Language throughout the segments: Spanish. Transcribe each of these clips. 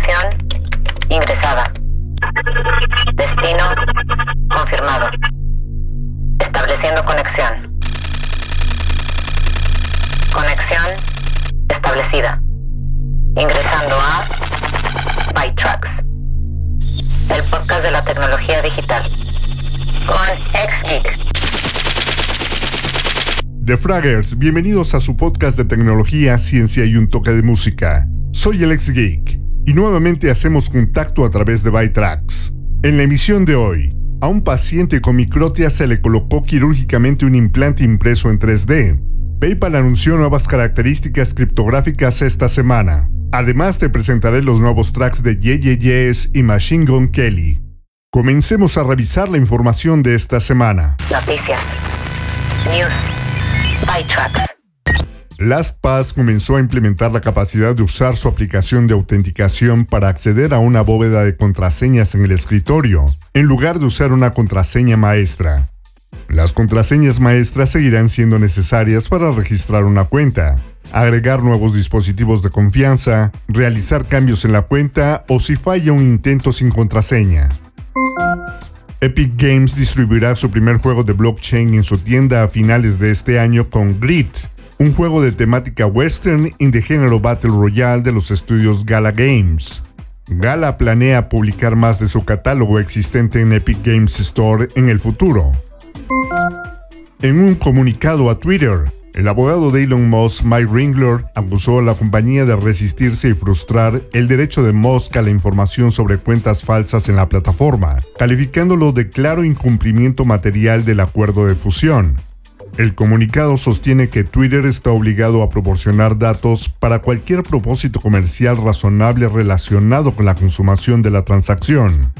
Conexión ingresada. Destino confirmado. Estableciendo conexión. Conexión establecida. Ingresando a ByTrax. El podcast de la tecnología digital. Con XGeek. The Fraggers, bienvenidos a su podcast de tecnología, ciencia y un toque de música. Soy el ex Geek y nuevamente hacemos contacto a través de ByTrax. En la emisión de hoy, a un paciente con microtia se le colocó quirúrgicamente un implante impreso en 3D. PayPal anunció nuevas características criptográficas esta semana. Además te presentaré los nuevos tracks de JJJS y Machine Gun Kelly. Comencemos a revisar la información de esta semana. Noticias. News. ByTrax. LastPass comenzó a implementar la capacidad de usar su aplicación de autenticación para acceder a una bóveda de contraseñas en el escritorio, en lugar de usar una contraseña maestra. Las contraseñas maestras seguirán siendo necesarias para registrar una cuenta, agregar nuevos dispositivos de confianza, realizar cambios en la cuenta o si falla un intento sin contraseña. Epic Games distribuirá su primer juego de blockchain en su tienda a finales de este año con Grid, un juego de temática western y de género Battle Royale de los estudios Gala Games. Gala planea publicar más de su catálogo existente en Epic Games Store en el futuro. En un comunicado a Twitter, el abogado de Elon Musk, Mike Ringler, acusó a la compañía de resistirse y frustrar el derecho de Musk a la información sobre cuentas falsas en la plataforma, calificándolo de claro incumplimiento material del acuerdo de fusión. El comunicado sostiene que Twitter está obligado a proporcionar datos para cualquier propósito comercial razonable relacionado con la consumación de la transacción.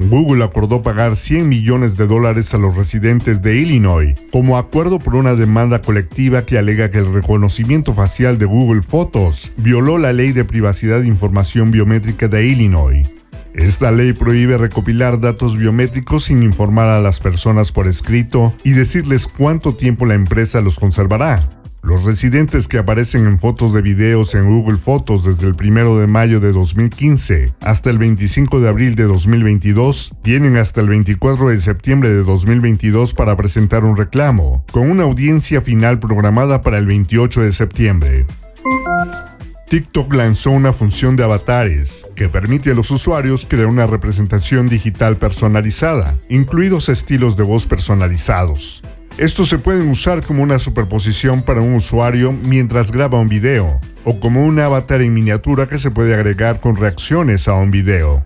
Google acordó pagar 100 millones de dólares a los residentes de Illinois como acuerdo por una demanda colectiva que alega que el reconocimiento facial de Google Fotos violó la ley de privacidad de información biométrica de Illinois. Esta ley prohíbe recopilar datos biométricos sin informar a las personas por escrito y decirles cuánto tiempo la empresa los conservará. Los residentes que aparecen en fotos de videos en Google Fotos desde el 1 de mayo de 2015 hasta el 25 de abril de 2022 tienen hasta el 24 de septiembre de 2022 para presentar un reclamo, con una audiencia final programada para el 28 de septiembre. TikTok lanzó una función de avatares que permite a los usuarios crear una representación digital personalizada, incluidos estilos de voz personalizados. Estos se pueden usar como una superposición para un usuario mientras graba un video, o como un avatar en miniatura que se puede agregar con reacciones a un video.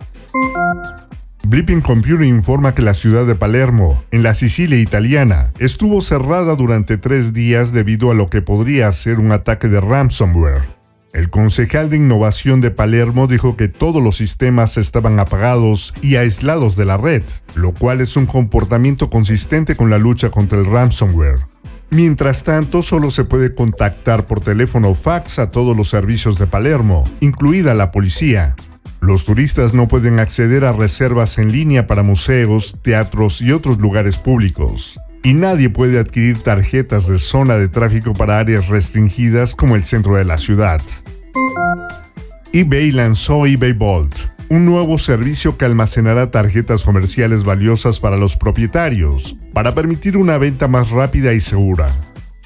Blipping Computer informa que la ciudad de Palermo, en la Sicilia italiana, estuvo cerrada durante tres días debido a lo que podría ser un ataque de ransomware. El concejal de innovación de Palermo dijo que todos los sistemas estaban apagados y aislados de la red, lo cual es un comportamiento consistente con la lucha contra el ransomware. Mientras tanto, solo se puede contactar por teléfono o fax a todos los servicios de Palermo, incluida la policía. Los turistas no pueden acceder a reservas en línea para museos, teatros y otros lugares públicos y nadie puede adquirir tarjetas de zona de tráfico para áreas restringidas como el centro de la ciudad. eBay lanzó eBay Vault, un nuevo servicio que almacenará tarjetas comerciales valiosas para los propietarios, para permitir una venta más rápida y segura.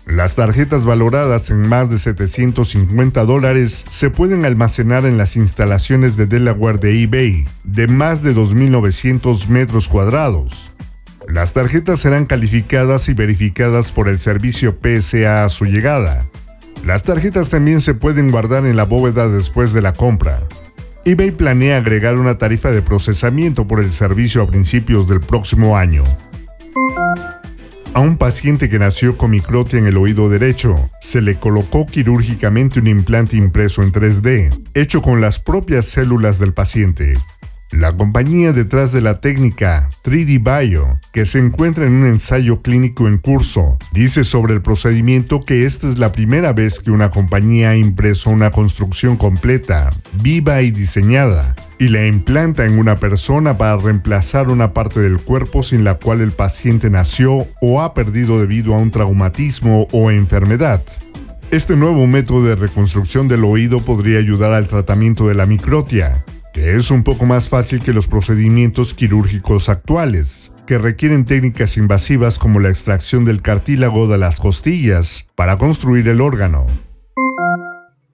Las tarjetas valoradas en más de 750 dólares se pueden almacenar en las instalaciones de Delaware de eBay, de más de 2.900 metros cuadrados, las tarjetas serán calificadas y verificadas por el servicio PSA a su llegada. Las tarjetas también se pueden guardar en la bóveda después de la compra. eBay planea agregar una tarifa de procesamiento por el servicio a principios del próximo año. A un paciente que nació con microtia en el oído derecho, se le colocó quirúrgicamente un implante impreso en 3D, hecho con las propias células del paciente. La compañía detrás de la técnica 3D Bio, que se encuentra en un ensayo clínico en curso, dice sobre el procedimiento que esta es la primera vez que una compañía ha impreso una construcción completa, viva y diseñada, y la implanta en una persona para reemplazar una parte del cuerpo sin la cual el paciente nació o ha perdido debido a un traumatismo o enfermedad. Este nuevo método de reconstrucción del oído podría ayudar al tratamiento de la microtia, es un poco más fácil que los procedimientos quirúrgicos actuales, que requieren técnicas invasivas como la extracción del cartílago de las costillas para construir el órgano.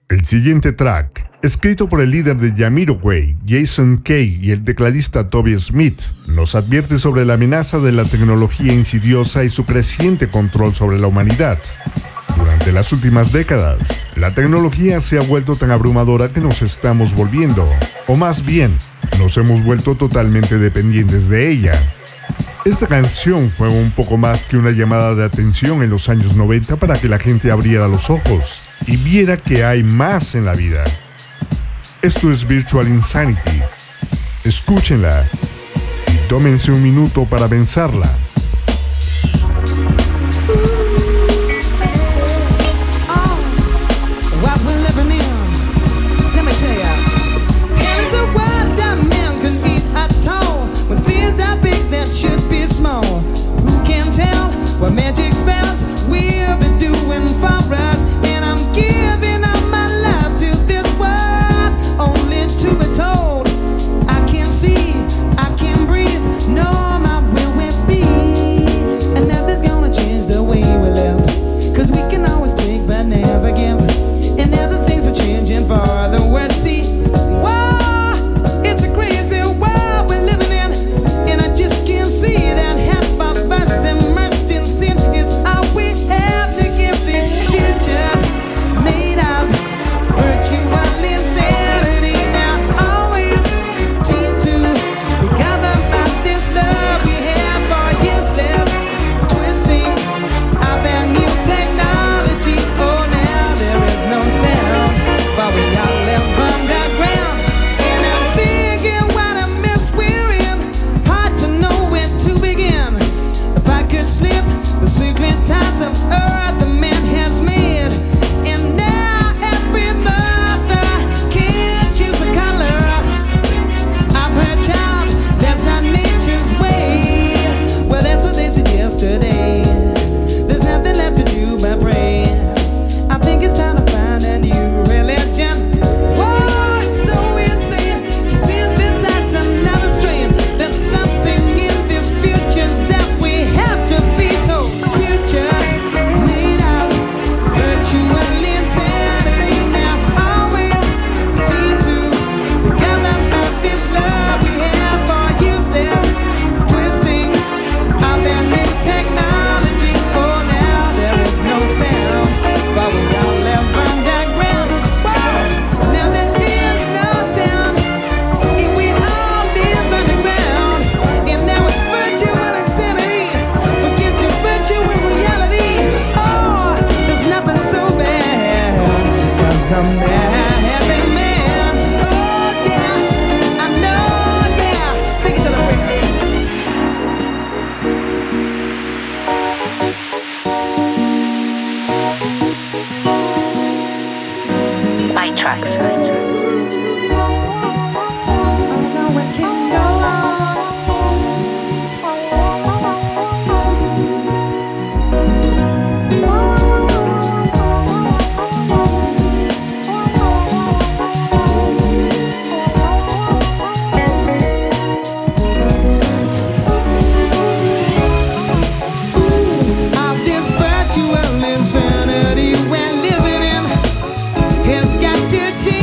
El siguiente track, escrito por el líder de Jamiroquai, Jason Kay y el tecladista Toby Smith, nos advierte sobre la amenaza de la tecnología insidiosa y su creciente control sobre la humanidad. Durante las últimas décadas, la tecnología se ha vuelto tan abrumadora que nos estamos volviendo, o más bien, nos hemos vuelto totalmente dependientes de ella. Esta canción fue un poco más que una llamada de atención en los años 90 para que la gente abriera los ojos y viera que hay más en la vida. Esto es Virtual Insanity. Escúchenla y tómense un minuto para pensarla. Lord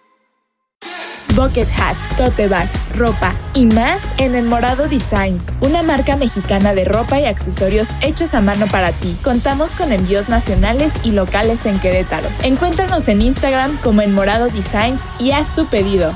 Bucket hats, tote bags, ropa y más en El Morado Designs, una marca mexicana de ropa y accesorios hechos a mano para ti. Contamos con envíos nacionales y locales en Querétaro. Encuéntranos en Instagram como El Morado Designs y haz tu pedido.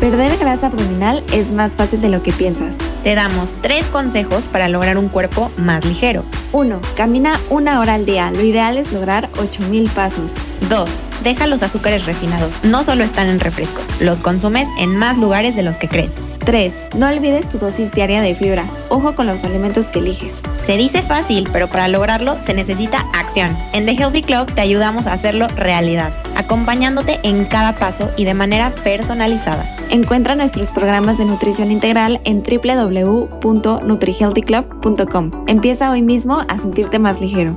Perder grasa abdominal es más fácil de lo que piensas. Te damos tres consejos para lograr un cuerpo más ligero. 1. Camina una hora al día. Lo ideal es lograr 8000 pasos. 2. Deja los azúcares refinados. No solo están en refrescos, los consumes en más lugares de los que crees. 3. No olvides tu dosis diaria de fibra. Ojo con los alimentos que eliges. Se dice fácil, pero para lograrlo se necesita acción. En The Healthy Club te ayudamos a hacerlo realidad, acompañándote en cada paso y de manera personalizada. Encuentra nuestros programas de nutrición integral en www.nutrihealthyclub.com. Empieza hoy mismo a sentirte más ligero.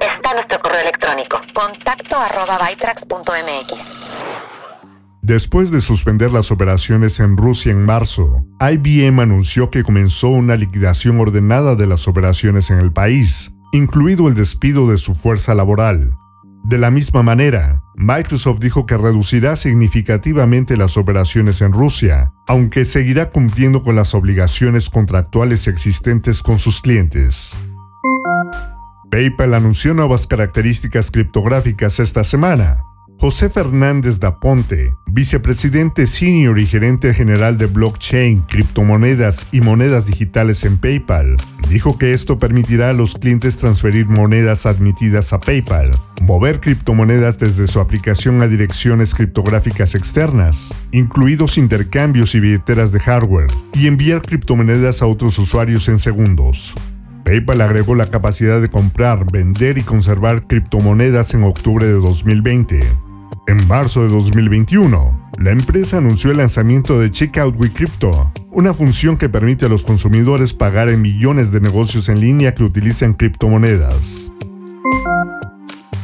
Está nuestro correo electrónico contacto arroba bytrax.mx. Después de suspender las operaciones en Rusia en marzo, IBM anunció que comenzó una liquidación ordenada de las operaciones en el país, incluido el despido de su fuerza laboral. De la misma manera, Microsoft dijo que reducirá significativamente las operaciones en Rusia, aunque seguirá cumpliendo con las obligaciones contractuales existentes con sus clientes. PayPal anunció nuevas características criptográficas esta semana. José Fernández da Ponte, vicepresidente senior y gerente general de blockchain, criptomonedas y monedas digitales en PayPal, dijo que esto permitirá a los clientes transferir monedas admitidas a PayPal, mover criptomonedas desde su aplicación a direcciones criptográficas externas, incluidos intercambios y billeteras de hardware, y enviar criptomonedas a otros usuarios en segundos. PayPal agregó la capacidad de comprar, vender y conservar criptomonedas en octubre de 2020. En marzo de 2021, la empresa anunció el lanzamiento de Checkout with Crypto, una función que permite a los consumidores pagar en millones de negocios en línea que utilizan criptomonedas.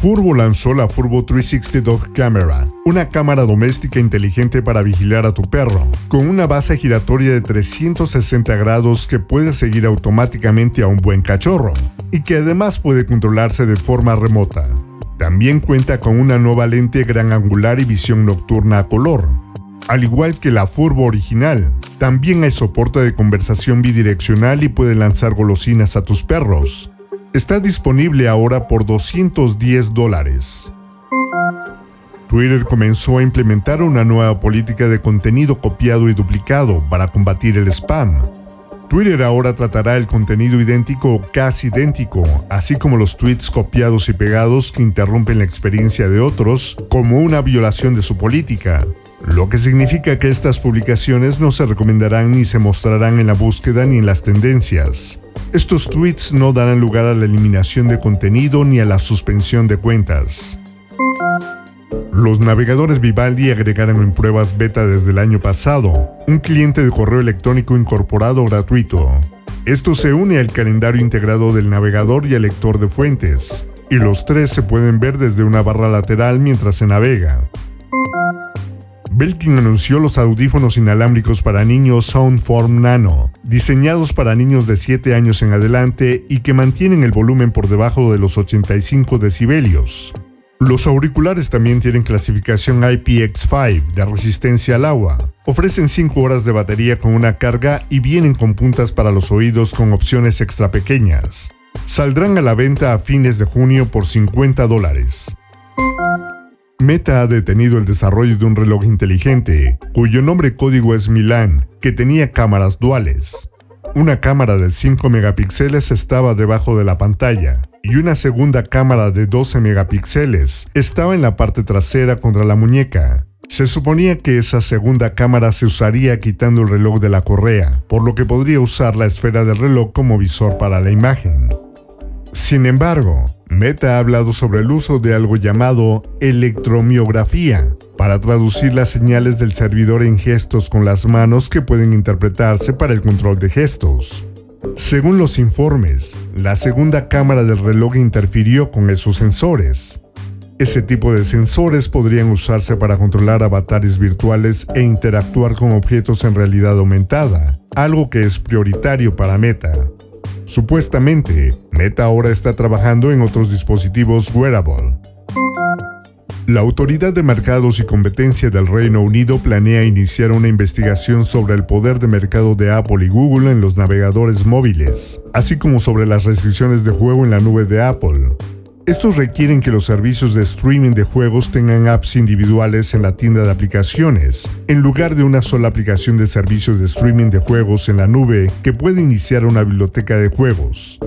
Furbo lanzó la Furbo 360 Dog Camera, una cámara doméstica inteligente para vigilar a tu perro, con una base giratoria de 360 grados que puede seguir automáticamente a un buen cachorro, y que además puede controlarse de forma remota. También cuenta con una nueva lente gran angular y visión nocturna a color. Al igual que la Furbo original, también hay soporte de conversación bidireccional y puede lanzar golosinas a tus perros. Está disponible ahora por 210 dólares. Twitter comenzó a implementar una nueva política de contenido copiado y duplicado para combatir el spam. Twitter ahora tratará el contenido idéntico o casi idéntico, así como los tweets copiados y pegados que interrumpen la experiencia de otros, como una violación de su política, lo que significa que estas publicaciones no se recomendarán ni se mostrarán en la búsqueda ni en las tendencias. Estos tweets no darán lugar a la eliminación de contenido ni a la suspensión de cuentas. Los navegadores Vivaldi agregaron en pruebas beta desde el año pasado un cliente de correo electrónico incorporado gratuito. Esto se une al calendario integrado del navegador y al lector de fuentes, y los tres se pueden ver desde una barra lateral mientras se navega. Belkin anunció los audífonos inalámbricos para niños Soundform Nano, diseñados para niños de 7 años en adelante y que mantienen el volumen por debajo de los 85 decibelios. Los auriculares también tienen clasificación IPX5 de resistencia al agua. Ofrecen 5 horas de batería con una carga y vienen con puntas para los oídos con opciones extra pequeñas. Saldrán a la venta a fines de junio por 50 dólares. Meta ha detenido el desarrollo de un reloj inteligente, cuyo nombre código es Milan, que tenía cámaras duales. Una cámara de 5 megapíxeles estaba debajo de la pantalla y una segunda cámara de 12 megapíxeles estaba en la parte trasera contra la muñeca. Se suponía que esa segunda cámara se usaría quitando el reloj de la correa, por lo que podría usar la esfera del reloj como visor para la imagen. Sin embargo, Meta ha hablado sobre el uso de algo llamado electromiografía para traducir las señales del servidor en gestos con las manos que pueden interpretarse para el control de gestos. Según los informes, la segunda cámara del reloj interfirió con esos sensores. Ese tipo de sensores podrían usarse para controlar avatares virtuales e interactuar con objetos en realidad aumentada, algo que es prioritario para Meta. Supuestamente, Meta ahora está trabajando en otros dispositivos wearable. La Autoridad de Mercados y Competencia del Reino Unido planea iniciar una investigación sobre el poder de mercado de Apple y Google en los navegadores móviles, así como sobre las restricciones de juego en la nube de Apple. Estos requieren que los servicios de streaming de juegos tengan apps individuales en la tienda de aplicaciones, en lugar de una sola aplicación de servicios de streaming de juegos en la nube que puede iniciar una biblioteca de juegos.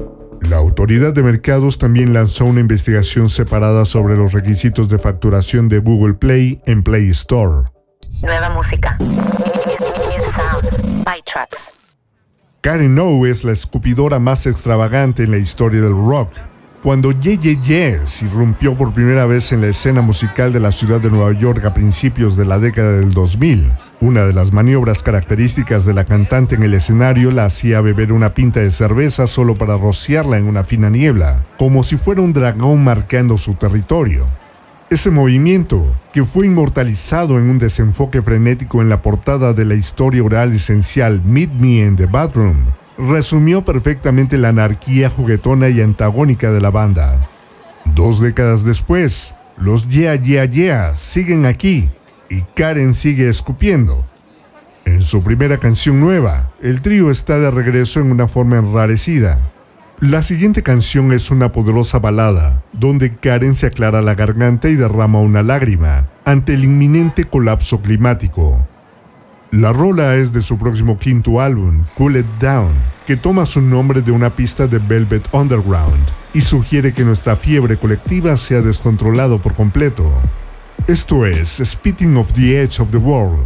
La Autoridad de Mercados también lanzó una investigación separada sobre los requisitos de facturación de Google Play en Play Store. Nueva música. Karen O es la escupidora más extravagante en la historia del rock. Cuando Ye Ye Yes irrumpió por primera vez en la escena musical de la ciudad de Nueva York a principios de la década del 2000, una de las maniobras características de la cantante en el escenario la hacía beber una pinta de cerveza solo para rociarla en una fina niebla, como si fuera un dragón marcando su territorio. Ese movimiento, que fue inmortalizado en un desenfoque frenético en la portada de la historia oral esencial Meet Me in the Bathroom, resumió perfectamente la anarquía juguetona y antagónica de la banda. Dos décadas después, los Yeah Yeah Yeah siguen aquí y Karen sigue escupiendo. En su primera canción nueva, el trío está de regreso en una forma enrarecida. La siguiente canción es una poderosa balada, donde Karen se aclara la garganta y derrama una lágrima ante el inminente colapso climático. La rola es de su próximo quinto álbum, Cool It Down, que toma su nombre de una pista de Velvet Underground y sugiere que nuestra fiebre colectiva se ha descontrolado por completo. Esto es Spitting of the Edge of the World.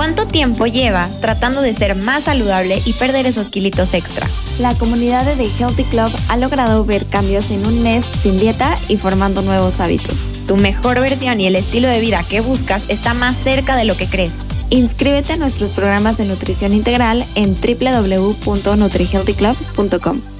¿Cuánto tiempo llevas tratando de ser más saludable y perder esos kilitos extra? La comunidad de The Healthy Club ha logrado ver cambios en un mes sin dieta y formando nuevos hábitos. Tu mejor versión y el estilo de vida que buscas está más cerca de lo que crees. Inscríbete a nuestros programas de nutrición integral en www.nutrihealthyclub.com.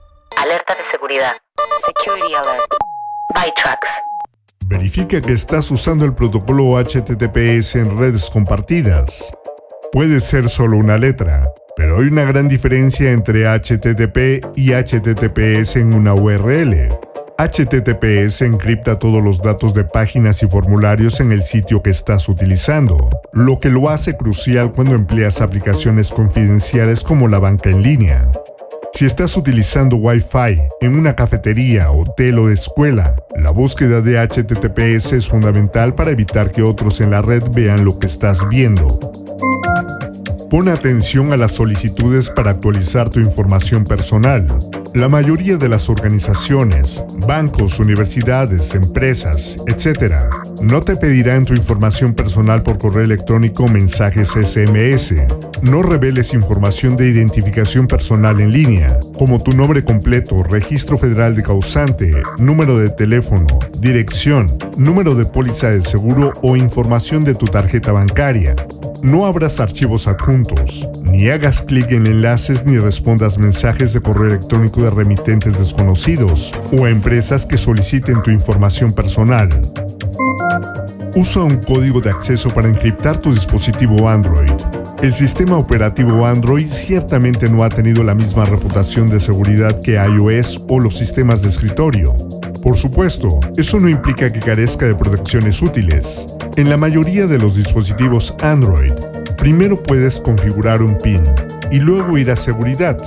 Alerta de seguridad. Security Alert. ByTrax. Verifica que estás usando el protocolo HTTPS en redes compartidas. Puede ser solo una letra, pero hay una gran diferencia entre HTTP y HTTPS en una URL. HTTPS encripta todos los datos de páginas y formularios en el sitio que estás utilizando, lo que lo hace crucial cuando empleas aplicaciones confidenciales como la banca en línea. Si estás utilizando Wi-Fi en una cafetería, hotel o escuela, la búsqueda de HTTPS es fundamental para evitar que otros en la red vean lo que estás viendo. Pon atención a las solicitudes para actualizar tu información personal. La mayoría de las organizaciones, bancos, universidades, empresas, etc., no te pedirán tu información personal por correo electrónico o mensajes SMS. No reveles información de identificación personal en línea, como tu nombre completo, registro federal de causante, número de teléfono, dirección, número de póliza de seguro o información de tu tarjeta bancaria. No abras archivos adjuntos, ni hagas clic en enlaces ni respondas mensajes de correo electrónico de remitentes desconocidos o empresas que soliciten tu información personal. Usa un código de acceso para encriptar tu dispositivo Android. El sistema operativo Android ciertamente no ha tenido la misma reputación de seguridad que iOS o los sistemas de escritorio. Por supuesto, eso no implica que carezca de protecciones útiles. En la mayoría de los dispositivos Android, primero puedes configurar un PIN y luego ir a seguridad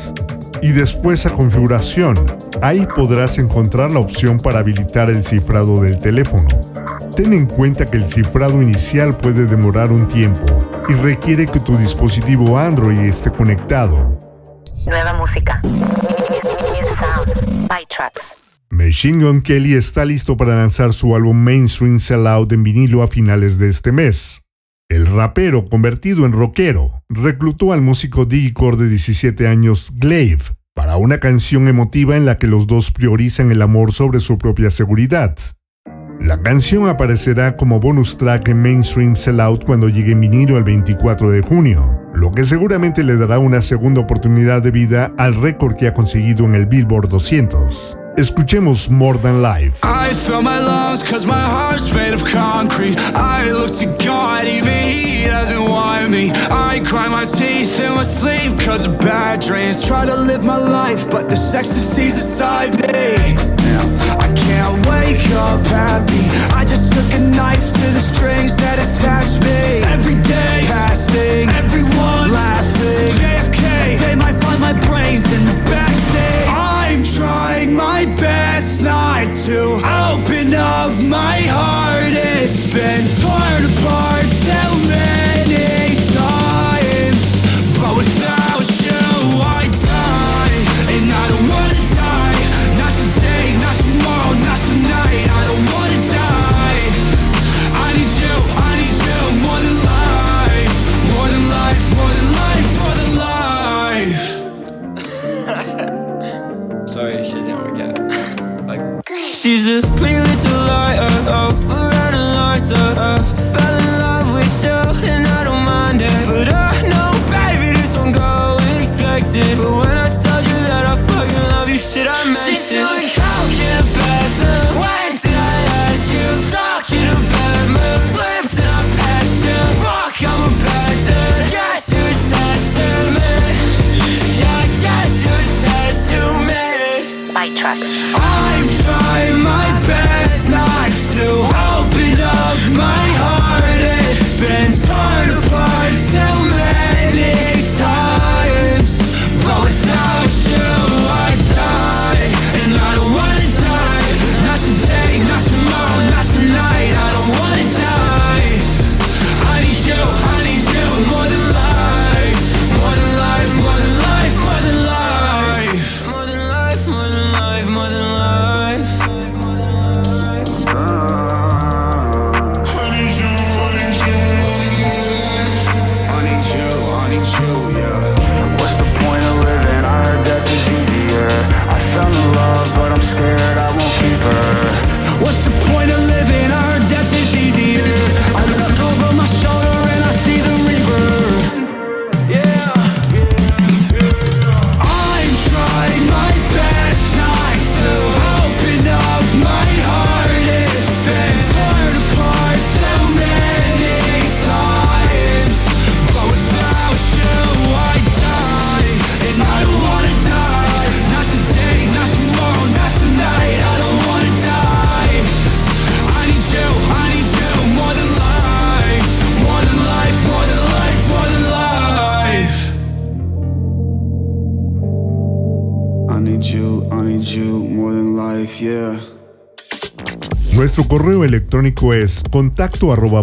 y después a configuración. Ahí podrás encontrar la opción para habilitar el cifrado del teléfono. Ten en cuenta que el cifrado inicial puede demorar un tiempo y requiere que tu dispositivo Android esté conectado. Nueva música. Machine Gun Kelly está listo para lanzar su álbum Mainstream Sellout en vinilo a finales de este mes. El rapero, convertido en rockero, reclutó al músico digicore de 17 años, Glaive, para una canción emotiva en la que los dos priorizan el amor sobre su propia seguridad. La canción aparecerá como bonus track en Mainstream Sellout cuando llegue en vinilo el 24 de junio, lo que seguramente le dará una segunda oportunidad de vida al récord que ha conseguido en el Billboard 200. Escuchemos More Than Life. I fill my lungs cause my heart's made of concrete. I look to God, even He doesn't want me. I cry my teeth in my sleep cause of bad dreams. Try to live my life, but the ecstasy's inside me. I can't wake up happy. I just took a knife to the strings that attach me. Every day, passing, everyone laughing. JFK, they might find my brains in the backseat. I'm trying my best not to open up my heart. It's been torn apart correo electrónico es contacto arroba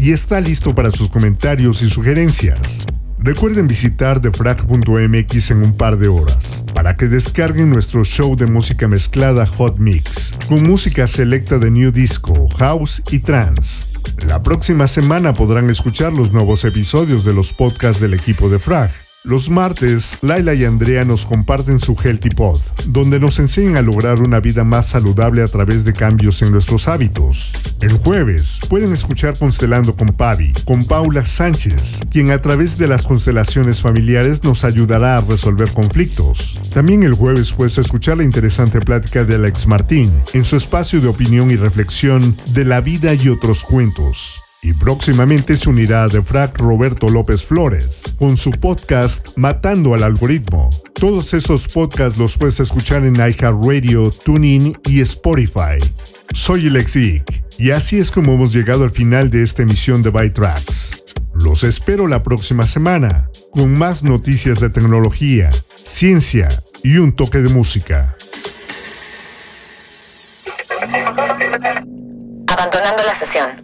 y está listo para sus comentarios y sugerencias. Recuerden visitar defrag.mx en un par de horas para que descarguen nuestro show de música mezclada Hot Mix, con música selecta de New Disco, House y Trance. La próxima semana podrán escuchar los nuevos episodios de los podcasts del equipo de Frag. Los martes, Laila y Andrea nos comparten su Healthy Pod, donde nos enseñan a lograr una vida más saludable a través de cambios en nuestros hábitos. El jueves, pueden escuchar Constelando con Pavi, con Paula Sánchez, quien a través de las constelaciones familiares nos ayudará a resolver conflictos. También el jueves puedes escuchar la interesante plática de Alex Martín, en su espacio de opinión y reflexión de la vida y otros cuentos. Y próximamente se unirá a Defrag Roberto López Flores con su podcast Matando al Algoritmo. Todos esos podcasts los puedes escuchar en iHeartRadio, TuneIn y Spotify. Soy Lexic y así es como hemos llegado al final de esta emisión de Bytracks. Los espero la próxima semana con más noticias de tecnología, ciencia y un toque de música. Abandonando la sesión.